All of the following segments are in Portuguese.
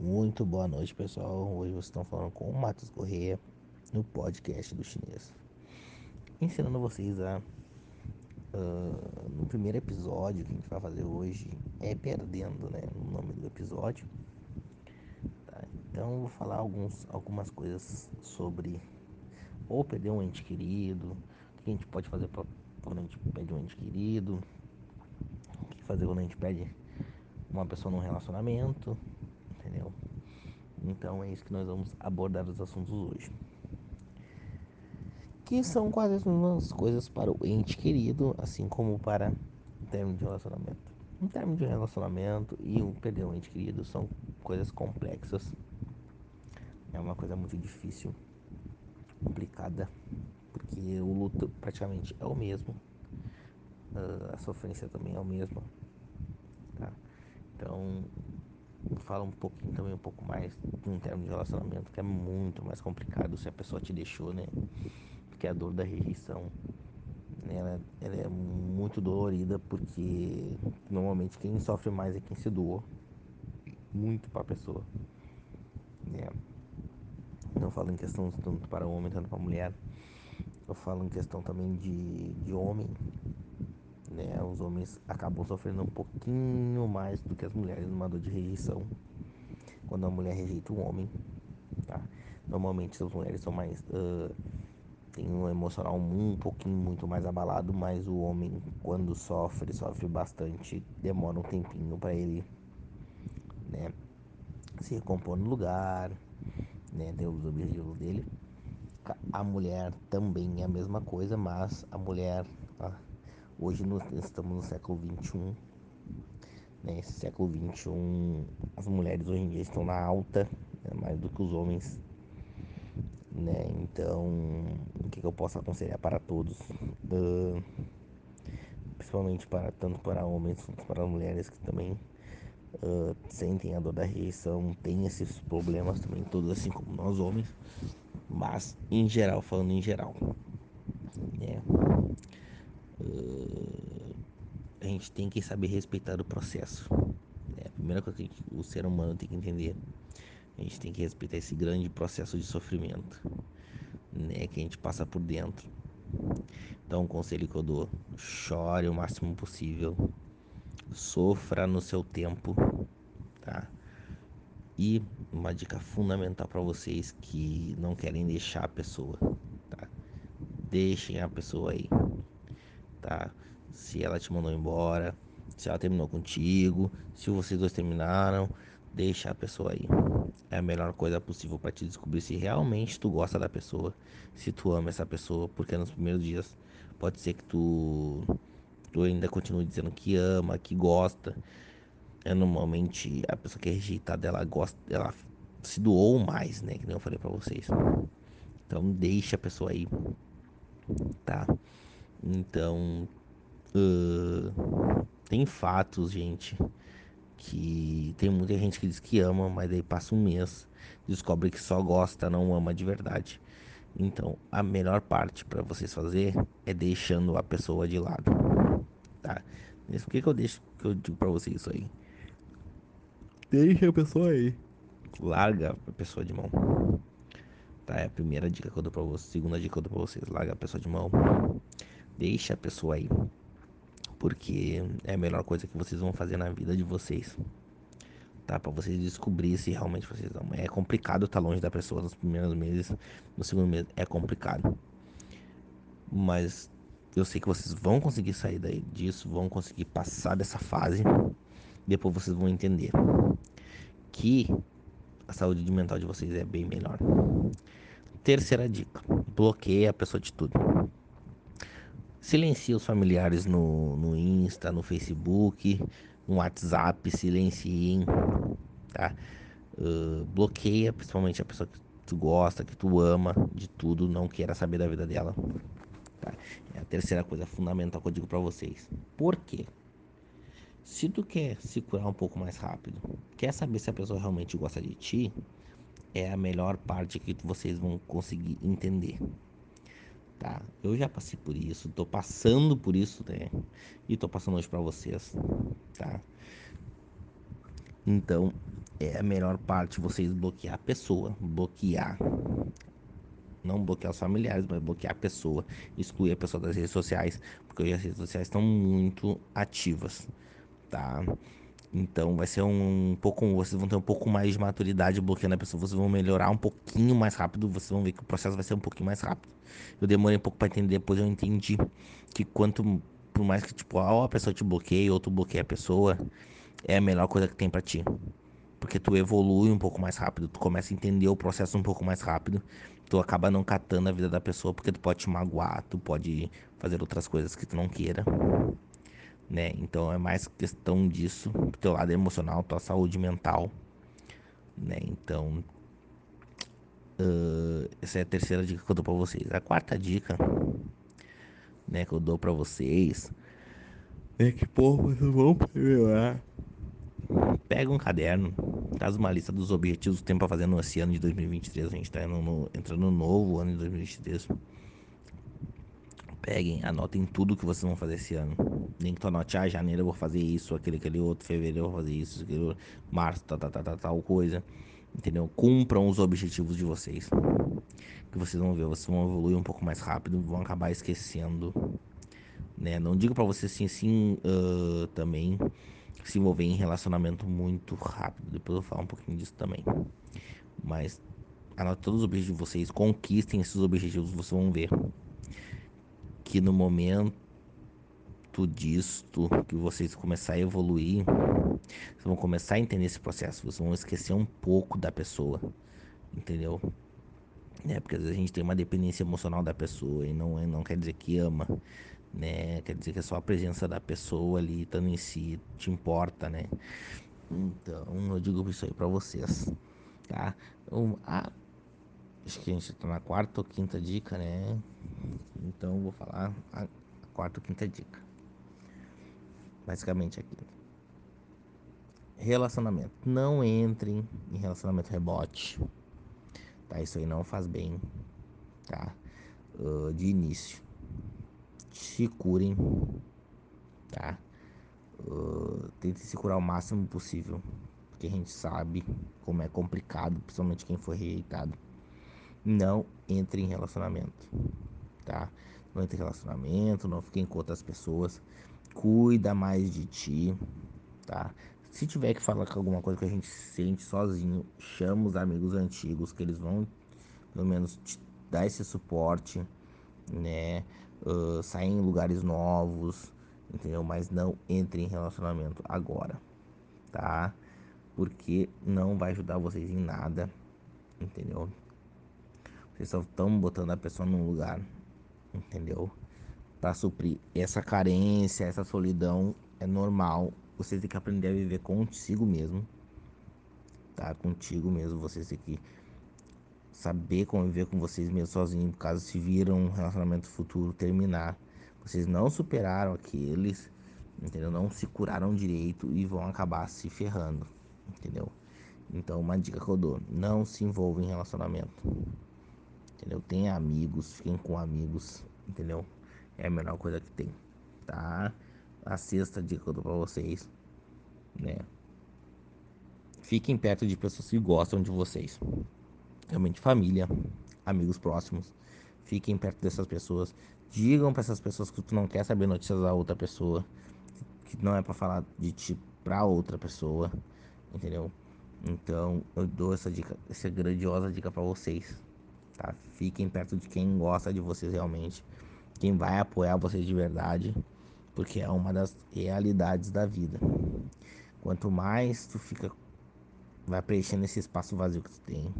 Muito boa noite, pessoal. Hoje vocês estão falando com o Matheus Correia no podcast do chinês. Ensinando vocês a. Uh, no primeiro episódio que a gente vai fazer hoje é Perdendo, né? O nome do episódio. Tá? Então eu vou falar alguns, algumas coisas sobre ou perder um ente querido, o que a gente pode fazer pra, quando a gente perde um ente querido, o que fazer quando a gente perde uma pessoa num relacionamento, entendeu? Então é isso que nós vamos abordar os assuntos hoje. Que são quase as mesmas coisas para o ente querido, assim como para o término de relacionamento. Um término de relacionamento e um perder um ente querido são coisas complexas. É uma coisa muito difícil, complicada, porque o luto praticamente é o mesmo. Uh, a sofrência também é o mesmo. Tá? Então fala um pouquinho também um pouco mais de um termo de relacionamento que é muito mais complicado se a pessoa te deixou, né? Porque a dor da rejeição ela, ela é muito dolorida porque normalmente quem sofre mais é quem se doou muito para a pessoa. Né? Não falo em questão tanto para o homem, tanto para a mulher. Eu falo em questão também de, de homem. Né? Os homens acabam sofrendo um pouquinho mais do que as mulheres numa dor de rejeição quando a mulher rejeita um homem. Tá? Normalmente as mulheres são mais. Uh, tem um emocional um pouquinho muito mais abalado, mas o homem, quando sofre, sofre bastante, demora um tempinho para ele né, se recompor no lugar, né, ter os objetivos dele. A mulher também é a mesma coisa, mas a mulher, hoje nós estamos no século 21, Nesse século XXI, as mulheres hoje em dia estão na alta, né, mais do que os homens. Né? Então, o que, que eu posso aconselhar para todos? Uh, principalmente para tanto para homens quanto para mulheres que também uh, sentem a dor da rejeição, têm esses problemas também, todos assim como nós homens. Mas, em geral, falando em geral, né? Uh, a gente tem que saber respeitar o processo primeira coisa que o ser humano tem que entender. A gente tem que respeitar esse grande processo de sofrimento, né, que a gente passa por dentro. Então, um conselho que eu dou: chore o máximo possível, sofra no seu tempo, tá? E uma dica fundamental para vocês que não querem deixar a pessoa, tá? Deixem a pessoa aí, tá? Se ela te mandou embora, se ela terminou contigo, se vocês dois terminaram, deixa a pessoa aí. É a melhor coisa possível para te descobrir se realmente tu gosta da pessoa, se tu ama essa pessoa, porque nos primeiros dias pode ser que tu, tu ainda continue dizendo que ama, que gosta. É normalmente a pessoa que é rejeitada, ela gosta, ela se doou mais, né, que nem eu falei para vocês. Então deixa a pessoa aí, tá? Então, uh, tem fatos, gente, que tem muita gente que diz que ama, mas daí passa um mês, descobre que só gosta, não ama de verdade. Então, a melhor parte para vocês fazer é deixando a pessoa de lado, tá? Por que, que eu deixo que eu digo para vocês isso aí? Deixa a pessoa aí. Larga a pessoa de mão. Tá? É a primeira dica que eu dou pra vocês. Segunda dica que eu dou pra vocês. Larga a pessoa de mão. Deixa a pessoa aí porque é a melhor coisa que vocês vão fazer na vida de vocês. Tá? Para vocês descobrir se realmente vocês amam. É complicado estar longe da pessoa nos primeiros meses, no segundo mês é complicado. Mas eu sei que vocês vão conseguir sair daí disso, vão conseguir passar dessa fase. Depois vocês vão entender que a saúde mental de vocês é bem melhor. Terceira dica: bloqueia a pessoa de tudo. Silencie os familiares no, no Insta, no Facebook, no WhatsApp, silenciem, tá? Uh, bloqueia principalmente a pessoa que tu gosta, que tu ama de tudo, não queira saber da vida dela. Tá? É a terceira coisa fundamental que eu digo para vocês. Por quê? Se tu quer se curar um pouco mais rápido, quer saber se a pessoa realmente gosta de ti, é a melhor parte que vocês vão conseguir entender tá? Eu já passei por isso, tô passando por isso, né? E tô passando hoje para vocês, tá? Então, é a melhor parte vocês bloquear a pessoa, bloquear não bloquear os familiares, mas bloquear a pessoa, excluir a pessoa das redes sociais, porque hoje as redes sociais estão muito ativas, tá? Então vai ser um, um, pouco, vocês vão ter um pouco mais de maturidade bloqueando a pessoa, vocês vão melhorar um pouquinho mais rápido, vocês vão ver que o processo vai ser um pouquinho mais rápido. Eu demorei um pouco para entender, depois eu entendi que quanto por mais que tipo, a pessoa te bloqueie ou tu bloqueia a pessoa, é a melhor coisa que tem para ti. Porque tu evolui um pouco mais rápido, tu começa a entender o processo um pouco mais rápido tu acaba não catando a vida da pessoa porque tu pode te magoar, tu pode fazer outras coisas que tu não queira, né? Então é mais questão disso, teu lado emocional, tua saúde mental, né? Então uh, essa é a terceira dica que eu dou pra vocês. A quarta dica, né, que eu dou pra vocês é que, pô, vocês vão melhorar Pega um caderno, faz uma lista dos objetivos que tem para fazer no ano de 2023. A gente está no, entrando no novo ano de 2023. Peguem, anotem tudo que vocês vão fazer esse ano. Nem que tu anote, ah, janeiro eu vou fazer isso, aquele, aquele outro, fevereiro eu vou fazer isso, aquele, março, tal, tal, tal, tal coisa. Entendeu? Cumpram os objetivos de vocês. Que vocês vão ver, vocês vão evoluir um pouco mais rápido, vão acabar esquecendo. Né? Não digo para vocês assim, assim uh, também se envolver em relacionamento muito rápido. Depois eu falo um pouquinho disso também. Mas anote todos os objetivos de vocês, conquistem esses objetivos, vocês vão ver que no momento disto que vocês começarem a evoluir, vocês vão começar a entender esse processo, vocês vão esquecer um pouco da pessoa, entendeu? É, porque às vezes a gente tem uma dependência emocional da pessoa e não, não quer dizer que ama, né? Quer dizer que é só a presença da pessoa ali estando em si te importa, né? Então, eu digo isso aí pra vocês, tá? Um, ah, acho que a gente tá na quarta ou quinta dica, né? Então, vou falar a quarta ou quinta dica. Basicamente aqui. Relacionamento. Não entrem em relacionamento rebote. Tá? Isso aí não faz bem, tá? Uh, de início se curem, tá? Uh, tente se curar o máximo possível, porque a gente sabe como é complicado, principalmente quem foi rejeitado. Não entre em relacionamento, tá? Não entre em relacionamento, não fiquem com outras pessoas. Cuida mais de ti, tá? Se tiver que falar com alguma coisa que a gente sente sozinho, chama os amigos antigos que eles vão pelo menos te dar esse suporte, né? uh, sair em lugares novos, entendeu? Mas não entre em relacionamento agora, tá? Porque não vai ajudar vocês em nada, entendeu? Vocês só estão botando a pessoa num lugar, entendeu? Para suprir essa carência, essa solidão é normal. Vocês têm que aprender a viver consigo mesmo, tá? Contigo mesmo. Vocês têm que saber conviver com vocês mesmos sozinhos, caso se viram um relacionamento futuro terminar. Vocês não superaram aqueles, entendeu? Não se curaram direito e vão acabar se ferrando, entendeu? Então, uma dica que eu dou: não se envolva em relacionamento, entendeu? Tenha amigos, fiquem com amigos, entendeu? É a melhor coisa que tem, tá? A sexta dica que eu dou pra vocês, né? Fiquem perto de pessoas que gostam de vocês realmente família, amigos próximos. Fiquem perto dessas pessoas. Digam para essas pessoas que tu não quer saber notícias da outra pessoa, que não é para falar de ti para outra pessoa, entendeu? Então, eu dou essa dica, essa grandiosa dica para vocês, tá? Fiquem perto de quem gosta de vocês realmente, quem vai apoiar vocês de verdade, porque é uma das realidades da vida. Quanto mais tu fica vai preenchendo esse espaço vazio que tu tem,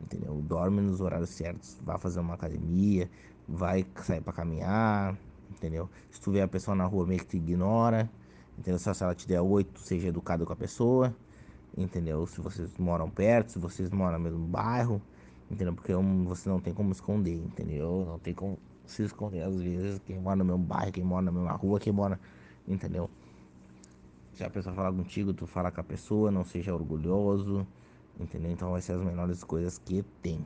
entendeu? Dorme nos horários certos, vai fazer uma academia, vai sair para caminhar, entendeu? Se tu vê a pessoa na rua meio que te ignora, entendeu? Só se ela te der oito, seja educado com a pessoa, entendeu? Se vocês moram perto, se vocês moram no mesmo bairro, entendeu? Porque você não tem como esconder, entendeu? Não tem como se esconder às vezes quem mora no mesmo bairro, quem mora na mesma rua, quem mora, entendeu? Se a pessoa falar contigo, tu fala com a pessoa, não seja orgulhoso, Entendeu? Então vai ser as menores coisas que tem.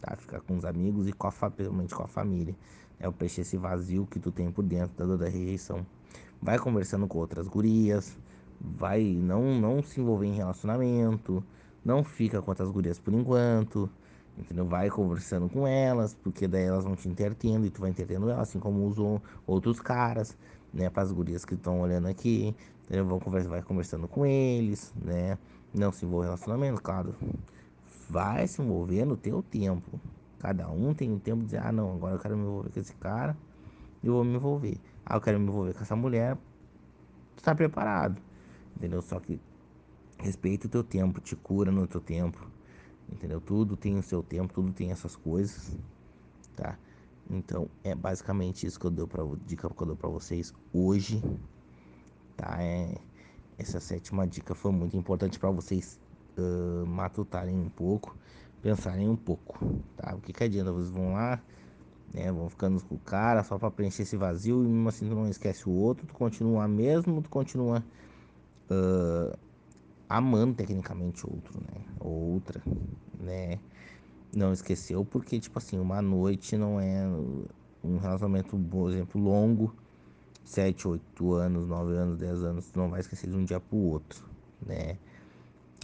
Tá? Ficar com os amigos e com a, principalmente com a família. É o preencher esse vazio que tu tem por dentro da, da rejeição. Vai conversando com outras gurias. vai não não se envolver em relacionamento, não fica com outras gurias por enquanto, entendeu? Vai conversando com elas, porque daí elas vão te entretendo e tu vai entretendo elas, assim como usam outros caras, né? Para as gurias que estão olhando aqui, entendeu? Vão conversar, vai conversando com eles, né? Não se envolver em relacionamento, claro. Vai se envolver no teu tempo. Cada um tem o tempo de dizer, ah não, agora eu quero me envolver com esse cara, eu vou me envolver. Ah, eu quero me envolver com essa mulher, tu tá preparado, entendeu? Só que respeita o teu tempo, te cura no teu tempo, entendeu? Tudo tem o seu tempo, tudo tem essas coisas, tá? Então é basicamente isso que eu dou para dica que eu dou para vocês hoje, tá? É, essa sétima dica foi muito importante para vocês uh, matutarem um pouco, pensarem um pouco, tá? O que, que adianta? Vocês vão lá, né? Vão ficando com o cara só para preencher esse vazio e mesmo assim tu não esquece o outro, tu continua mesmo, tu continua uh, amando tecnicamente outro, né? Outra, né? Não esqueceu porque, tipo assim, uma noite não é um relacionamento, por exemplo, longo, 7, 8 anos, 9 anos, 10 anos, tu não vai esquecer de um dia pro outro, né?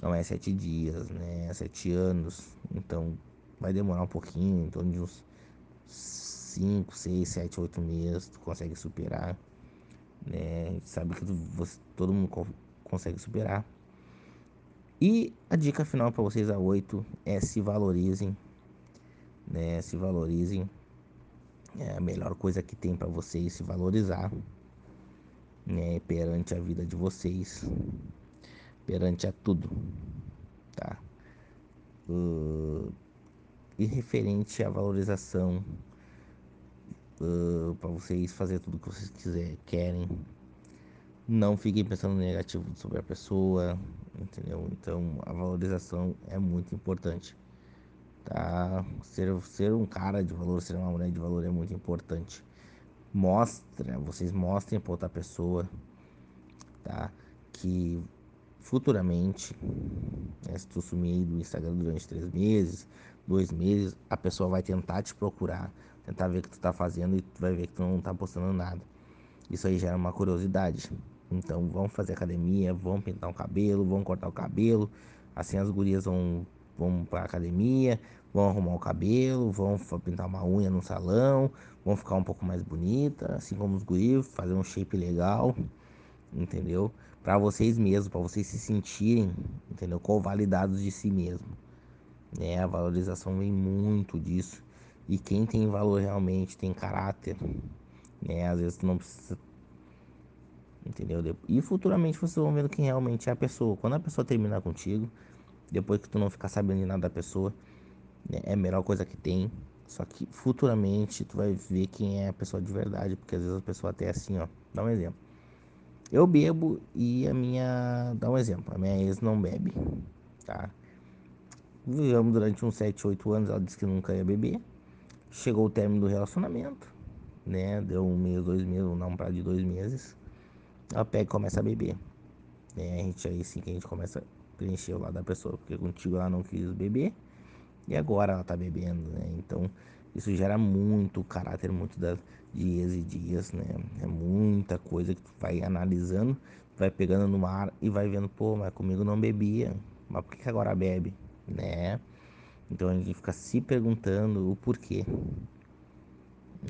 Não é 7 dias, né? É 7 anos, então vai demorar um pouquinho, em torno de uns 5, 6, 7, 8 meses, tu consegue superar, né? Sabe que tu, você, todo mundo consegue superar. E a dica final para vocês a 8 é se valorizem, né? Se valorizem. É a melhor coisa que tem para vocês se valorizar, né? Perante a vida de vocês, perante a tudo, tá? Uh, e referente à valorização, uh, para vocês fazer tudo que vocês quiser, querem, não fiquem pensando negativo sobre a pessoa, entendeu? Então a valorização é muito importante, tá? Ser, ser um cara de valor, ser uma mulher de valor é muito importante. Mostra, vocês mostrem para outra pessoa, tá? Que futuramente, né, se tu sumir do Instagram durante três meses, dois meses, a pessoa vai tentar te procurar, tentar ver o que tu tá fazendo e tu vai ver que tu não tá postando nada. Isso aí gera uma curiosidade. Então vão fazer academia, vão pintar o cabelo, vão cortar o cabelo. Assim as gurias vão, vão pra academia, vão arrumar o cabelo, vão pintar uma unha no salão, vão ficar um pouco mais bonita, assim como os guris, fazer um shape legal, entendeu? Para vocês mesmos, para vocês se sentirem, entendeu? Convalidados de si mesmo. Né? A valorização vem muito disso. E quem tem valor realmente tem caráter, né? Às vezes não precisa entendeu? E futuramente vocês vão vendo quem realmente é a pessoa. Quando a pessoa terminar contigo, depois que tu não ficar sabendo de nada da pessoa, né, é a melhor coisa que tem. Só que futuramente tu vai ver quem é a pessoa de verdade, porque às vezes a pessoa até é assim, ó. Dá um exemplo. Eu bebo e a minha. Dá um exemplo, a minha ex não bebe, tá? Vivemos durante uns 7, 8 anos, ela disse que nunca ia beber. Chegou o término do relacionamento, né? Deu um mês, dois meses, não para de dois meses ela pega e começa a beber. É, a gente aí sim que a gente começa a preencher o lado da pessoa, porque contigo ela não quis beber e agora ela tá bebendo, né? Então isso gera muito caráter, muito das dias e dias, né? É muita coisa que tu vai analisando, vai pegando no ar e vai vendo, pô, mas comigo não bebia, mas por que agora bebe, né? Então a gente fica se perguntando o porquê,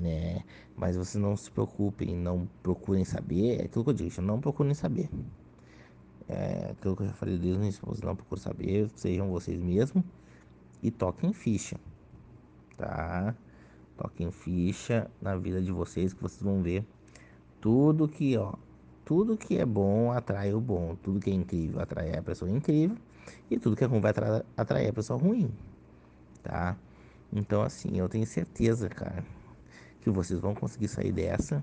né? Mas vocês não se preocupem, não procurem saber. É aquilo que eu digo, não procurem saber. É aquilo que eu já falei desde o início, vocês não procurem saber, sejam vocês mesmos e toquem ficha, tá? Toquem ficha na vida de vocês que vocês vão ver tudo que, ó, tudo que é bom atrai o bom, tudo que é incrível atrai a pessoa incrível e tudo que é ruim vai atrair a pessoa ruim, tá? Então, assim, eu tenho certeza, cara, que vocês vão conseguir sair dessa,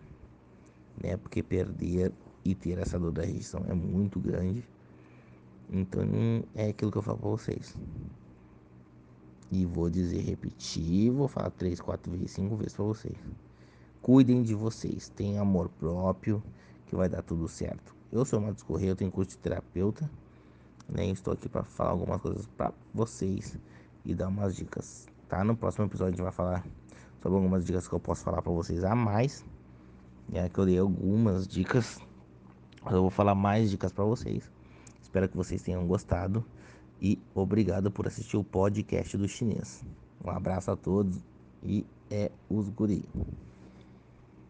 né? Porque perder e ter essa dor da rejeição é muito grande. Então é aquilo que eu falo pra vocês. E vou dizer, repetir, vou falar três, quatro vezes, cinco vezes pra vocês. Cuidem de vocês, tenham amor próprio, que vai dar tudo certo. Eu sou o Matos Correia, eu tenho curso de terapeuta, né? Estou aqui para falar algumas coisas para vocês e dar umas dicas, tá? No próximo episódio a gente vai falar sobre algumas dicas que eu posso falar para vocês a mais. É que eu dei algumas dicas, Mas eu vou falar mais dicas para vocês. Espero que vocês tenham gostado e obrigado por assistir o podcast do chinês. Um abraço a todos e é os guri.